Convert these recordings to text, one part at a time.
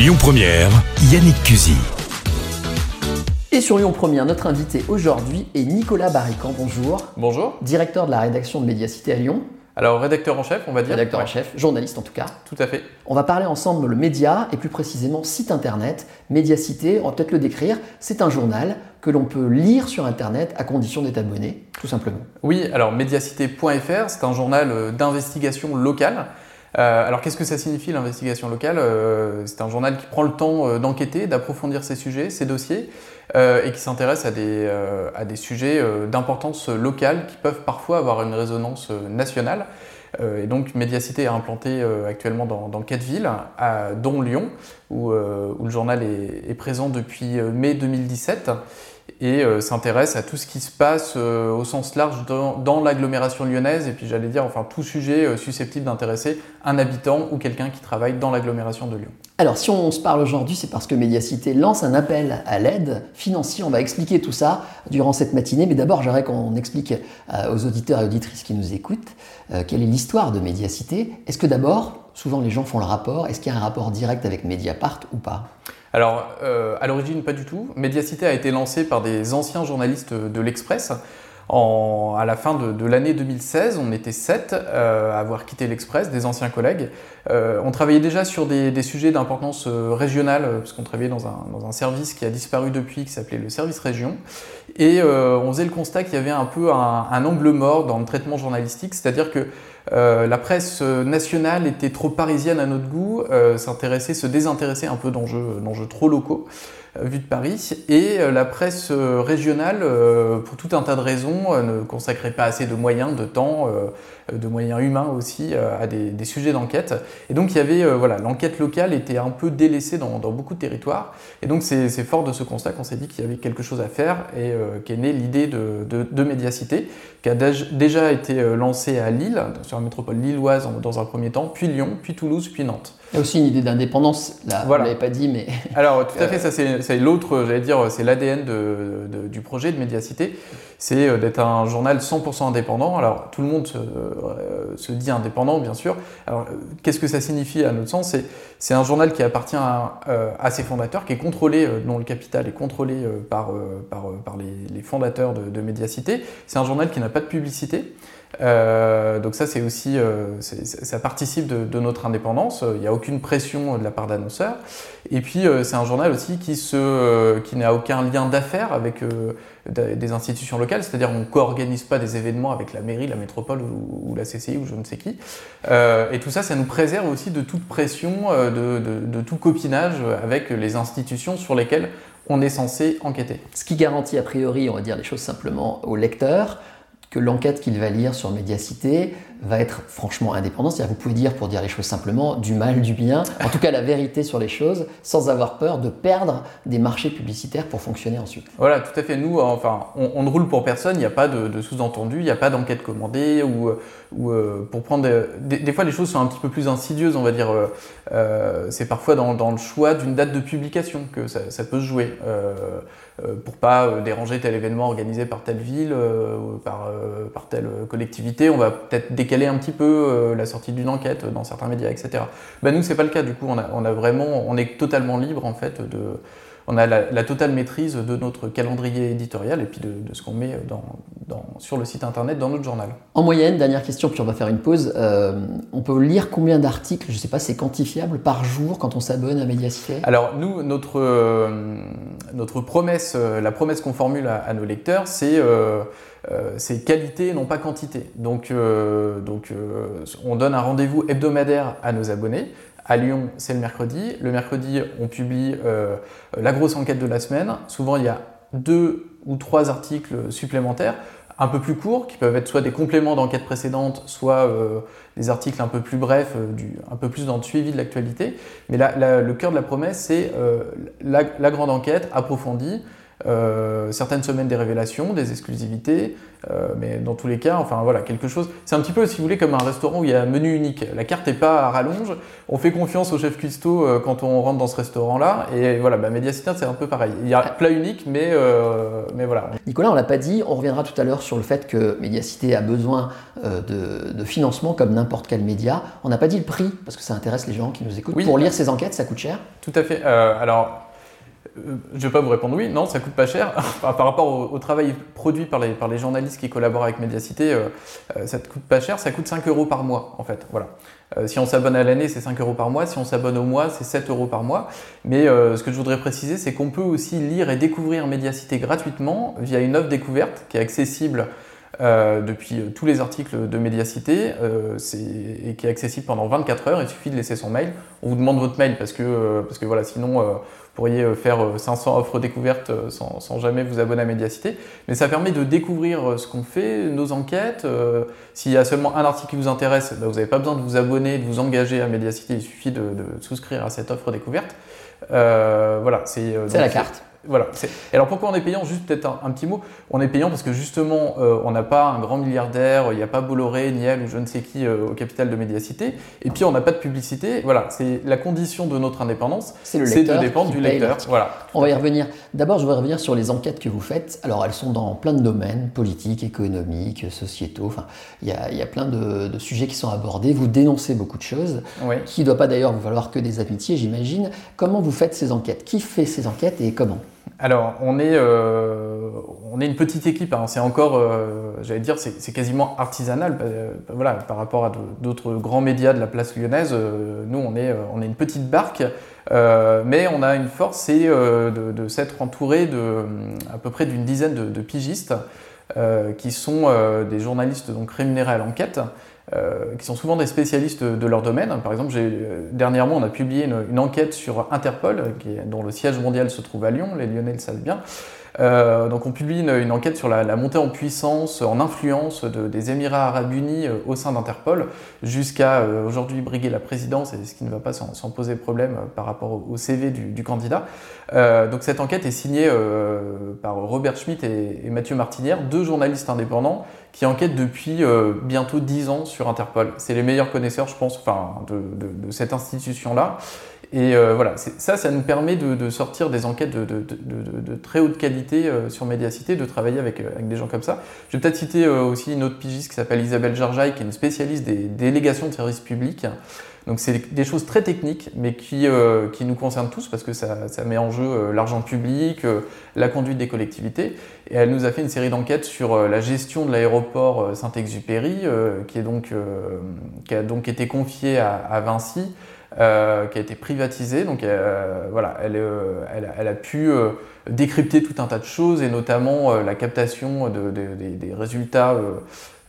Lyon Première, Yannick Cusy. Et sur Lyon Première, notre invité aujourd'hui est Nicolas Barrican. Bonjour. Bonjour. Directeur de la rédaction de Médiacité à Lyon. Alors, rédacteur en chef, on va dire. Rédacteur en chef, journaliste en tout cas. Tout à fait. On va parler ensemble le média et plus précisément site internet. Médiacité, on va peut-être le décrire, c'est un journal que l'on peut lire sur internet à condition d'être abonné, tout simplement. Oui, alors médiacité.fr, c'est un journal euh, d'investigation locale. Euh, alors qu'est-ce que ça signifie l'investigation locale euh, C'est un journal qui prend le temps euh, d'enquêter, d'approfondir ses sujets, ses dossiers, et qui s'intéresse à, des, à des sujets d'importance locale qui peuvent parfois avoir une résonance nationale. Et donc Médiacité est implanté actuellement dans, quatre villes, à, dont Lyon, où, où le journal est, est présent depuis mai 2017 et euh, s'intéresse à tout ce qui se passe euh, au sens large dans, l'agglomération lyonnaise et puis j'allais dire enfin tout sujet euh, susceptible d'intéresser un habitant ou quelqu'un qui travaille dans l'agglomération de Lyon. Alors si on se parle aujourd'hui, c'est parce que Médiacité lance un appel à l'aide financière. On va expliquer tout ça durant cette matinée, mais d'abord j'aimerais qu'on explique aux auditeurs et auditrices qui nous écoutent quelle est l'histoire de Médiacité. Est-ce que d'abord, souvent les gens font le rapport, est-ce qu'il y a un rapport direct avec Mediapart ou pas? Alors, euh, à l'origine, pas du tout. Médiacité a été lancé par des anciens journalistes de l'Express. En, à la fin de, l'année 2016, on était sept euh, à avoir quitté l'Express, des anciens collègues. Euh, on travaillait déjà sur des, sujets d'importance régionale, parce qu'on travaillait dans un, dans un, service qui a disparu depuis, qui s'appelait le service région. Et euh, on faisait le constat qu'il y avait un peu un, angle mort dans le traitement journalistique, c'est-à-dire que euh, la presse nationale était trop parisienne à notre goût, s'intéressait, se désintéressait un peu d'enjeux, d'enjeux trop locaux vu de Paris, et la presse régionale, pour tout un tas de raisons, ne consacrait pas assez de moyens, de temps, de moyens humains aussi, à des, sujets d'enquête. Et donc il y avait, voilà, l'enquête locale était un peu délaissée dans, beaucoup de territoires, et donc c'est fort de ce constat qu'on s'est dit qu'il y avait quelque chose à faire, euh, qu'est née l'idée de, de, de, Médiacité, qui a déjà été lancée à Lille, sur la métropole lilloise dans un premier temps, puis Lyon, puis Toulouse, puis Nantes. Il y a aussi une idée d'indépendance, là, voilà. vous l'avez pas dit, mais... Alors, tout à fait, ça c'est l'autre, j'allais dire, c'est l'ADN de, de, du projet de Médiacité, c'est d'être un journal 100% indépendant. Alors, tout le monde se, euh, se dit indépendant, bien sûr. Alors, qu'est-ce que ça signifie à notre sens? C'est un journal qui appartient à, euh, à, ses fondateurs, qui est contrôlé, euh, dont le capital est contrôlé euh, par, par, par les, les, fondateurs de, de Médiacité. C'est un journal qui n'a pas de publicité. Euh, donc ça, c'est aussi, euh, ça participe de, notre indépendance. Il n'y a aucune pression de la part d'annonceurs. Et puis, euh, c'est un journal aussi qui qui n'a aucun lien d'affaires avec des institutions locales. C'est-à-dire, on co-organise pas des événements avec la mairie, la métropole ou, la CCI ou je ne sais qui. et tout ça, ça nous préserve aussi de toute pression, de tout copinage avec les institutions sur lesquelles on est censé enquêter. Ce qui garantit a priori, on va dire les choses simplement, au lecteur que l'enquête qu'il va lire sur Médiacité va être franchement indépendante. C'est-à-dire, vous pouvez dire, pour dire les choses simplement, du mal, du bien, en tout cas la vérité sur les choses, sans avoir peur de perdre des marchés publicitaires pour fonctionner ensuite. Voilà, tout à fait. Nous, enfin, on, ne roule pour personne, il n'y a pas de, sous-entendu, il n'y a pas d'enquête commandée, ou, ou euh, pour prendre des, fois les choses sont un petit peu plus insidieuses, on va dire. Euh, euh, c'est parfois dans, le choix d'une date de publication que ça, ça peut se jouer, euh, pour pas déranger tel événement organisé par telle ville, par, par telle collectivité. On va peut-être décaler un petit peu euh, la sortie d'une enquête dans certains médias, etc. Ben nous, c'est pas le cas. Du coup, on vraiment, on est totalement libre en fait de, on a la, la, totale maîtrise de notre calendrier éditorial et puis de, de ce qu'on met dans, dans, sur le site internet dans notre journal. En moyenne, dernière question, puis on va faire une pause. Euh, on peut lire combien d'articles, je sais pas, c'est quantifiable par jour quand on s'abonne à Mediacité Alors nous, notre euh, notre promesse, euh, la promesse qu'on formule à, à, nos lecteurs, c'est euh, c'est qualité, non pas quantité. Donc, donc on donne un rendez-vous hebdomadaire à nos abonnés. À Lyon, c'est le mercredi. Le mercredi, on publie euh, la grosse enquête de la semaine. Souvent, il y a deux ou trois articles supplémentaires, un peu plus courts, qui peuvent être soit des compléments d'enquête précédente, soit euh, des articles un peu plus brefs, euh, un peu plus dans le suivi de l'actualité. Mais la, le cœur de la promesse, c'est la, grande enquête approfondie, euh, certaines semaines des révélations, des exclusivités, euh, mais dans tous les cas, enfin voilà, quelque chose. C'est un petit peu, si vous voulez, comme un restaurant où il y a un menu unique. La carte n'est pas à rallonge. On fait confiance au chef cuistot euh, quand on rentre dans ce restaurant-là. Et voilà, bah, c'est un peu pareil. Il y a plat unique, mais, mais voilà. Nicolas, on l'a pas dit, on reviendra tout à l'heure sur le fait que Mediacité a besoin de, de, financement comme n'importe quel média. On n'a pas dit le prix, parce que ça intéresse les gens qui nous écoutent. Pour lire ces enquêtes, ça coûte cher Tout à fait. alors, je ne vais pas vous répondre oui, non, ça coûte pas cher. par rapport au, travail produit par les, par les journalistes qui collaborent avec Mediacité, euh, euh, ça ne coûte pas cher, ça coûte 5 euros par mois en fait. Voilà. si on s'abonne à l'année, c'est 5 euros par mois. Si on s'abonne au mois, c'est 7 euros par mois. Mais ce que je voudrais préciser, c'est qu'on peut aussi lire et découvrir Mediacité gratuitement via une offre découverte qui est accessible depuis tous les articles de Mediacité et qui est accessible pendant 24 heures. Il suffit de laisser son mail. On vous demande votre mail parce que, parce que voilà, sinon pourriez euh, faire 500 euh, offres découvertes euh, sans, jamais vous abonner à Mediacité. Mais ça permet de découvrir ce qu'on fait, nos enquêtes. S'il y a seulement un article qui vous intéresse, bah, vous n'avez pas besoin de vous abonner, de vous engager à Mediacité. Il suffit de, souscrire à cette offre découverte. voilà, c'est la carte. Voilà. Alors pourquoi on est payant? Juste peut-être un, petit mot. On est payant parce que justement, euh, on n'a pas un grand milliardaire, il n'y a pas Bolloré, Niel ou je ne sais qui euh, au capital de Médiacité. Et puis on n'a pas de publicité. Voilà, c'est la condition de notre indépendance. C'est de dépendre du lecteur. Voilà. On va y revenir. D'abord, je voudrais revenir sur les enquêtes que vous faites. Alors elles sont dans plein de domaines, politiques, économiques, sociétaux. Enfin, il y a, plein de, sujets qui sont abordés. Vous dénoncez beaucoup de choses, qui ne doit pas d'ailleurs vous valoir que des amitiés, j'imagine. Comment vous faites ces enquêtes? Qui fait ces enquêtes et comment? Alors, on est, euh, on est une petite équipe. Hein. C'est encore, euh, j'allais dire, c'est quasiment artisanal. Euh, voilà, par rapport à d'autres grands médias de la place lyonnaise, nous, on est, on est une petite barque. mais on a une force, c'est de, s'être entouré de à peu près d'une dizaine de, pigistes qui sont des journalistes donc rémunérés à l'enquête. Euh, qui sont souvent des spécialistes de leur domaine. Par exemple, euh, dernièrement, on a publié une, enquête sur Interpol, dont le siège mondial se trouve à Lyon, les Lyonnais le savent bien. Euh, donc on publie une, enquête sur la, montée en puissance, en influence des Émirats arabes unis au sein d'Interpol, jusqu'à aujourd'hui briguer la présidence, et ce qui ne va pas sans, poser problème par rapport au, CV du, candidat. donc cette enquête est signée par Robert Schmitt et, Mathieu Martinière, deux journalistes indépendants qui enquêtent depuis euh, bientôt 10 ans sur Interpol. C'est les meilleurs connaisseurs, je pense, enfin, de, cette institution-là. Et euh, voilà, ça, ça nous permet de, sortir des enquêtes de, très haute qualité euh, sur Médiacité, de travailler avec, avec, des gens comme ça. Je vais peut-être citer aussi une autre pigiste qui s'appelle Isabelle Jarjaï, qui est une spécialiste des délégations de services publics. Donc c'est des choses très techniques, mais qui, euh, qui nous concernent tous parce que ça, ça met en jeu euh, l'argent public, euh, la conduite des collectivités. Et elle nous a fait une série d'enquêtes sur la gestion de l'aéroport Saint-Exupéry, qui, est qui a donc été confiée à, à Vinci. Qui a été privatisée. Donc voilà, elle, elle, elle, a pu décrypter tout un tas de choses et notamment la captation de, des, des résultats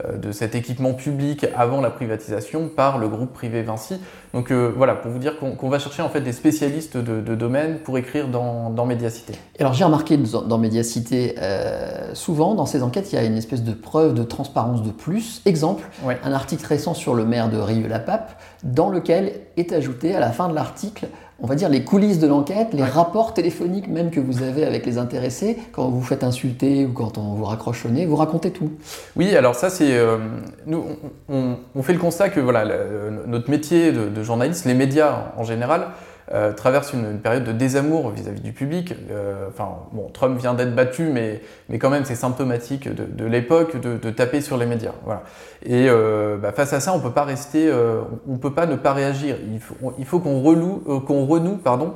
euh, de cet équipement public avant la privatisation par le groupe privé Vinci. Donc euh, voilà, pour vous dire qu'on va chercher en fait des spécialistes de, domaine pour écrire dans, dans Médiacité. Alors j'ai remarqué dans Médiacité, euh, souvent dans ces enquêtes, il y a une espèce de preuve de transparence de plus. Exemple, un article récent sur le maire de Rieux-la-Pape, dans lequel est ajouté à la fin de l'article on va dire, les coulisses de l'enquête, les rapports téléphoniques même que vous avez avec les intéressés, quand vous faites insulter ou quand on vous raccroche au nez, vous racontez tout. Oui, alors ça, c'est. Euh, nous, on, fait le constat que voilà, notre métier de, journaliste, les médias en général, euh, traverse une, période de désamour vis-à-vis du public. Euh, enfin, bon, Trump vient d'être battu, mais, mais quand même, c'est symptomatique de, l'époque de, taper sur les médias. Voilà. Et euh, bah, face à ça, on peut pas rester, on peut pas ne pas réagir. Il faut, il qu'on renoue, pardon,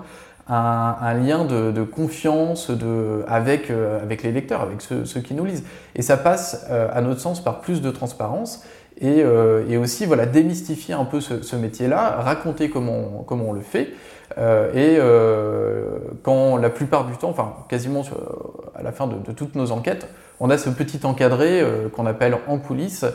un, lien de, confiance de, avec, avec les lecteurs, avec ceux, qui nous lisent. Et ça passe, à notre sens, par plus de transparence et, et aussi voilà, démystifier un peu ce, ce métier-là, raconter comment, comment on le fait. Euh, et euh, quand la plupart du temps, enfin quasiment à la fin de, toutes nos enquêtes, on a ce petit encadré euh, qu'on appelle en coulisses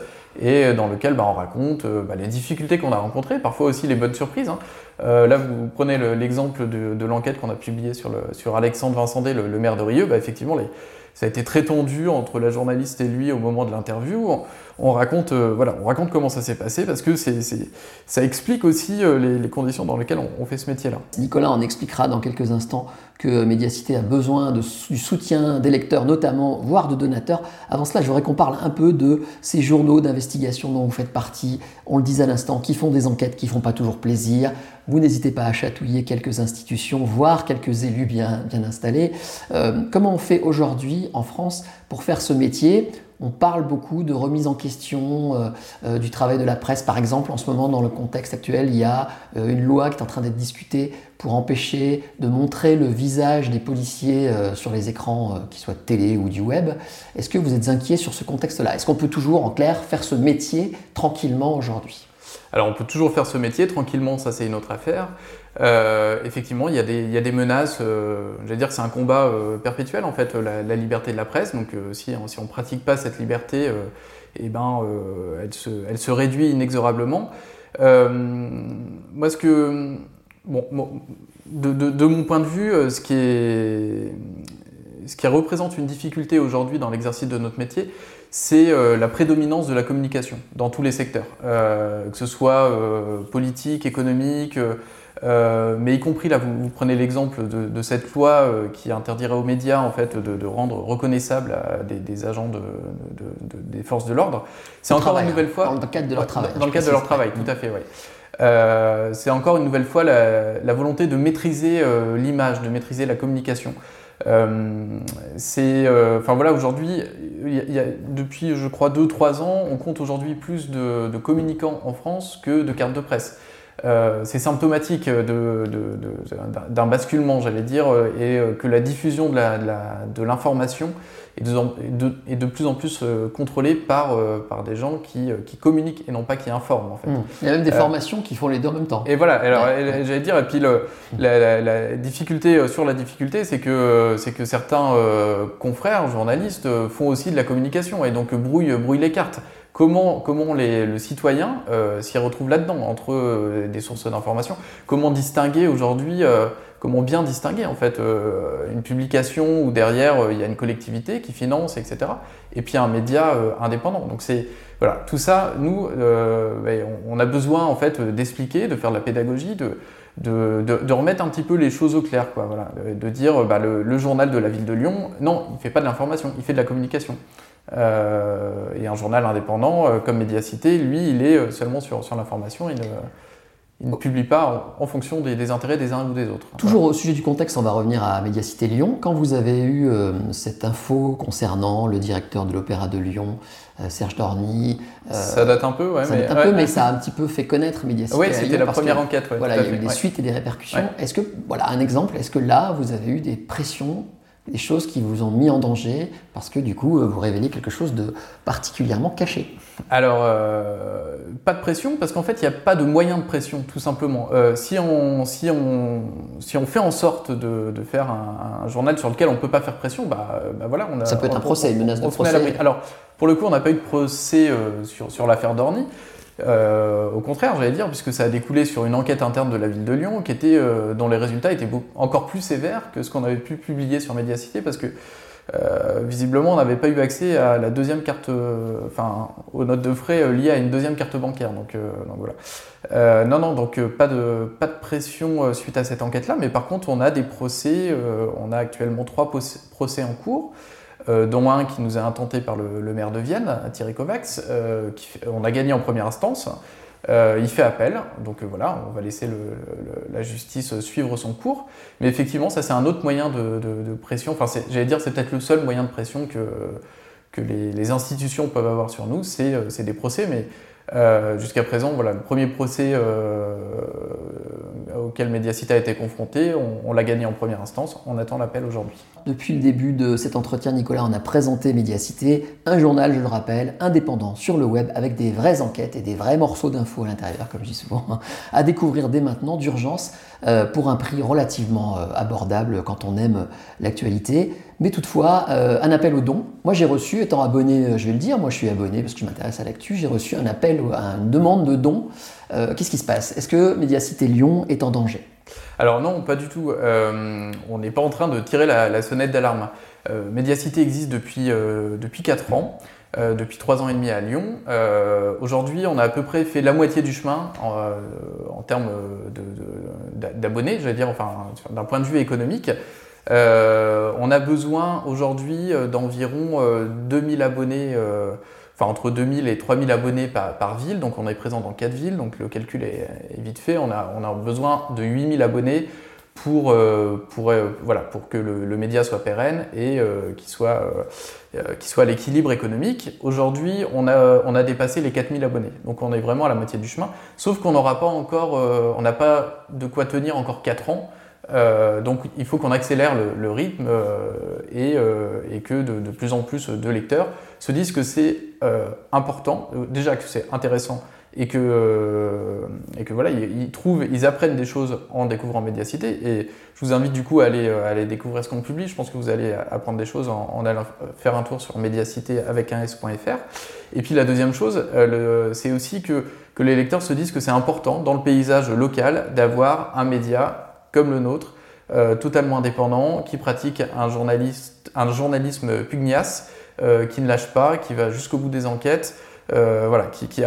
et dans lequel bah, on raconte bah, les difficultés qu'on a rencontrées, parfois aussi les bonnes surprises. Hein. là, vous prenez l'exemple de, l'enquête qu'on a publiée sur, sur Alexandre Vincendé, le, le maire de Rieux. Bah, effectivement, les, ça a été très tendu entre la journaliste et lui au moment de l'interview. On, raconte, euh, on raconte comment ça s'est passé parce que ça explique aussi euh, les, conditions dans lesquelles on, fait ce métier-là. Nicolas en expliquera dans quelques instants que Mediacité a besoin du soutien des lecteurs notamment, voire de donateurs. Avant cela, je voudrais qu'on parle un peu de ces journaux d'investigation dont vous faites partie, on le disait à l'instant, qui font des enquêtes qui font pas toujours plaisir. Vous n'hésitez pas à chatouiller quelques institutions, voire quelques élus bien, installés. Euh, comment on fait aujourd'hui en France pour faire ce métier? On parle beaucoup de remise en question euh, euh, du travail de la presse. Par exemple, en ce moment, dans le contexte actuel, il y a une loi qui est en train d'être discutée pour empêcher de montrer le visage des policiers sur les écrans, qu'ils soient de télé ou du web. Est-ce que vous êtes inquiet sur ce contexte-là? Est-ce qu'on peut toujours, en clair, faire ce métier tranquillement aujourd'hui? Alors on peut toujours faire ce métier tranquillement, ça c'est une autre affaire. Euh, effectivement, il y, a des, menaces, euh, j'allais dire que c'est un combat euh, perpétuel en fait, la, liberté de la presse. Donc si, on ne pratique pas cette liberté, eh ben, elle, se, réduit inexorablement. moi, ce que, bon, de, mon point de vue, ce qui représente une difficulté aujourd'hui dans l'exercice de notre métier, c'est euh, la prédominance de la communication dans tous les secteurs, euh, que ce soit euh, politique, économique, mais y compris là, vous, prenez l'exemple de, cette loi qui interdirait aux médias en fait de, rendre reconnaissable des, agents des forces de l'ordre. C'est encore une nouvelle fois dans le cadre de leur travail. Dans le cadre de leur travail, tout à fait, oui. c'est encore une nouvelle fois la volonté de maîtriser l'image, de maîtriser la communication. Euh, c'est, euh, enfin voilà, aujourd'hui, depuis je crois 2-3 ans, on compte aujourd'hui plus de, communicants en France que de cartes de presse. Euh, c'est symptomatique d'un basculement, j'allais dire, et que la diffusion de l'information est de, plus en plus euh, contrôlé par, euh, par des gens qui, euh, qui, communiquent et non pas qui informent. En fait. Mmh. Il y a même des formations qui font les deux en même temps. Et voilà, alors j'allais dire, et puis le, la, difficulté sur la difficulté, c'est que, c'est que certains confrères, journalistes, font aussi de la communication et donc brouillent, brouillent les cartes. Comment, comment les, le citoyen s'y retrouve là-dedans, entre des sources d'information? Comment distinguer aujourd'hui comment bien distinguer en fait euh, une publication où derrière euh, il y a une collectivité qui finance, etc. Et puis un média euh, indépendant. Donc c'est voilà, tout ça, nous, ben, on a besoin en fait d'expliquer, de faire de la pédagogie, de, remettre un petit peu les choses au clair, quoi, voilà, de dire bah, le, journal de la ville de Lyon, non, il ne fait pas de l'information, il fait de la communication. et un journal indépendant comme Médiacité, lui, il est seulement sur, l'information, il ne publie pas en, fonction des, intérêts des uns ou des autres. Toujours au sujet du contexte, on va revenir à Médiacité Lyon. Quand vous avez eu euh, cette info concernant le directeur de l'Opéra de Lyon, euh, Serge Dorny. Euh, ça date un peu, ouais, ça mais, date un peu, mais ça a un petit peu fait connaître Médiacité. Oui, c'était la première enquête. voilà, il y a eu des suites et des répercussions. Est-ce que, voilà, un exemple, est-ce que là, vous avez eu des pressions des choses qui vous ont mis en danger parce que du coup vous révélez quelque chose de particulièrement caché Alors, euh, pas de pression parce qu'en fait il n'y a pas de moyen de pression tout simplement. Euh, si, on, si, on, si on fait en sorte de, de faire un, journal sur lequel on ne peut pas faire pression, bah, bah voilà, on a, Ça peut être un procès, une menace de procès. Alors, pour le coup, on n'a pas eu de procès euh, sur, sur l'affaire Dorny. Euh, au contraire, j'allais dire, puisque ça a découlé sur une enquête interne de la ville de Lyon, qui était, euh, dont les résultats étaient encore plus sévères que ce qu'on avait pu publier sur Mediacité, parce que euh, visiblement, on n'avait pas eu accès à la deuxième carte, enfin, aux notes de frais liées à une deuxième carte bancaire. Donc, voilà. non, non, donc pas de pas de pression suite à cette enquête-là, mais par contre, on a des procès. on a actuellement trois procès en cours. Euh, dont un qui nous a intenté par le, maire de Vienne, Thierry Kovacs. Euh, on a gagné en première instance. Euh, il fait appel, donc voilà, on va laisser la justice suivre son cours. Mais effectivement, ça c'est un autre moyen de, pression. Enfin, j'allais dire, c'est peut-être le seul moyen de pression que, les, institutions peuvent avoir sur nous, c'est des procès. Mais euh, jusqu'à présent, voilà, le premier procès euh, auquel Mediacita a été confronté, on, l'a gagné en première instance, on attend l'appel aujourd'hui. Depuis le début de cet entretien, Nicolas, on a présenté Mediacité, un journal, je le rappelle, indépendant sur le web, avec des vraies enquêtes et des vrais morceaux d'infos à l'intérieur, comme je dis souvent, hein, à découvrir dès maintenant d'urgence euh, pour un prix relativement abordable quand on aime l'actualité. Mais toutefois, un appel au don. Moi, j'ai reçu, étant abonné, je vais le dire, moi je suis abonné parce que je m'intéresse à l'actu, j'ai reçu un appel, une demande de don Qu'est-ce qui se passe? Est-ce que Médiacité Lyon est en danger? Alors non, pas du tout. on n'est pas en train de tirer la, sonnette d'alarme. Médiacité existe depuis, depuis 4 ans. Euh, depuis trois ans et demi à Lyon. Euh, aujourd'hui, on a à peu près fait la moitié du chemin en, euh, termes d'abonnés, j'allais dire, enfin, d'un point de vue économique. on a besoin aujourd'hui d'environ 2000 abonnés, enfin entre 2000 et 3000 abonnés par, ville, donc on est présent dans quatre villes, donc le calcul est, vite fait. On a, besoin de 8000 abonnés pour, euh, euh, voilà, pour que le, média soit pérenne et euh, qu'il soit, soit à l'équilibre économique. Aujourd'hui, on a, on a dépassé les 4000 abonnés, donc on est vraiment à la moitié du chemin, sauf qu'on n'aura pas encore, on n'a pas de quoi tenir encore 4 ans. Donc il faut qu'on accélère le, rythme et, et, que de, plus en plus de lecteurs se disent que c'est important, déjà que c'est intéressant et que, euh, et que voilà, ils, trouvent, ils apprennent des choses en découvrant Médiacité. Et je vous invite du coup à aller, euh, découvrir ce qu'on publie. Je pense que vous allez apprendre des choses en, allant faire un tour sur médiacité avec un s.fr. Et puis la deuxième chose, euh, c'est aussi que, que les lecteurs se disent que c'est important dans le paysage local d'avoir un média comme le nôtre, totalement indépendant, qui pratique un, journaliste, un journalisme pugnace, qui ne lâche pas, qui va jusqu'au bout des enquêtes. Euh, voilà, qui, qui,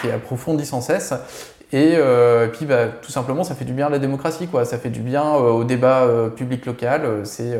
qui, approfondit sans cesse. Et, euh, puis, bah, tout simplement, ça fait du bien à la démocratie, quoi. Ça fait du bien euh, au débat public local. C'est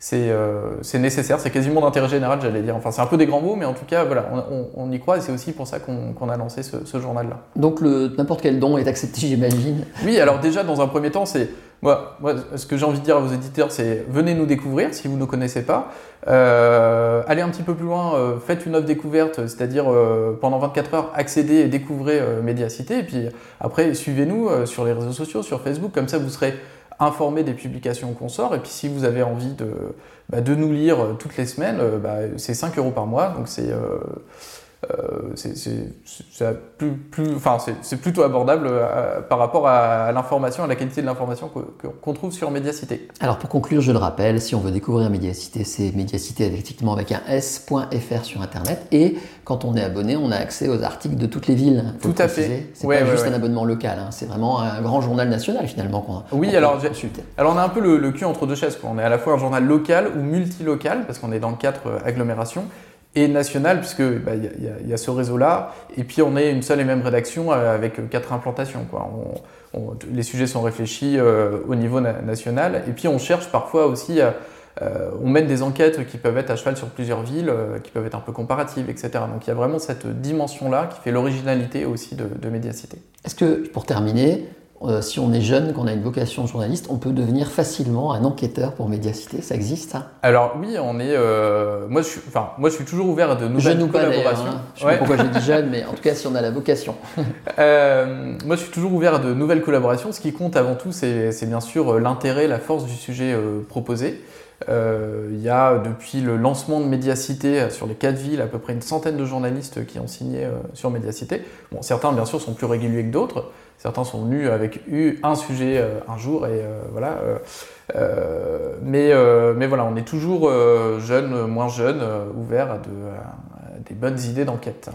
c'est nécessaire, c'est quasiment d'intérêt général, j'allais dire. Enfin, c'est un peu des grands mots, mais en tout cas, voilà, on, on, y croit et c'est aussi pour ça qu'on a lancé ce, ce journal-là. Donc, n'importe quel don est accepté, j'imagine. Oui, alors déjà, dans un premier temps, c'est moi, moi, ce que j'ai envie de dire à vos éditeurs, c'est venez nous découvrir si vous ne nous connaissez pas. Euh, allez un petit peu plus loin, euh, faites une offre découverte, c'est-à-dire euh, pendant 24 heures, accédez et découvrez Médiacité. Et puis après, suivez-nous sur les réseaux sociaux, sur Facebook, comme ça vous serez informé des publications qu'on sort. Et puis si vous avez envie de, bah, de nous lire toutes les semaines, bah, c'est 5 euros par mois, donc c'est euh, c'est plus, plus, enfin, plutôt abordable euh, par rapport à, l'information, à la qualité de l'information qu'on trouve sur Médiacité. Alors pour conclure, je le rappelle, si on veut découvrir Médiacité, c'est Médiacité effectivement avec un s.fr sur Internet. Et quand on est abonné, on a accès aux articles de toutes les villes. Tout à fait. C'est pas juste un abonnement local, hein. c'est vraiment un grand journal national finalement qu'on Oui, alors, alors on a un peu le, cul entre deux chaises. On est à la fois un journal local ou multilocal, parce qu'on est dans quatre euh, agglomérations et national, puisque bah, il y, a ce réseau-là, et puis on est une seule et même rédaction euh, avec quatre implantations. Les sujets sont réfléchis euh, au niveau national, et puis on cherche parfois aussi, euh, on mène des enquêtes qui peuvent être à cheval sur plusieurs villes, qui peuvent être un peu comparatives, etc. Donc il y a vraiment cette dimension-là qui fait l'originalité aussi de, de Médiacité. Est-ce que, pour terminer, euh, si on est jeune, qu'on a une vocation de journaliste, on peut devenir facilement un enquêteur pour Médiacité. Ça existe, ça? Alors oui, on est. Euh, moi, je suis, enfin, moi, je suis toujours ouvert à de nouvelles jeune collaborations. Pas, hein. Je sais pas pourquoi j'ai dit jeune, mais en tout cas, si on a la vocation. euh, moi, je suis toujours ouvert à de nouvelles collaborations. Ce qui compte avant tout, c'est bien sûr l'intérêt, la force du sujet proposé. Il y a depuis le lancement de Médiacité sur les quatre villes à peu près une centaine de journalistes qui ont signé sur Médiacité. Bon, certains bien sûr sont plus réguliers que d'autres. Certains sont venus avec un sujet euh, un jour et euh, voilà. Euh, mais, mais voilà, on est toujours jeune, moins jeune, ouvert à, de, des bonnes idées d'enquête.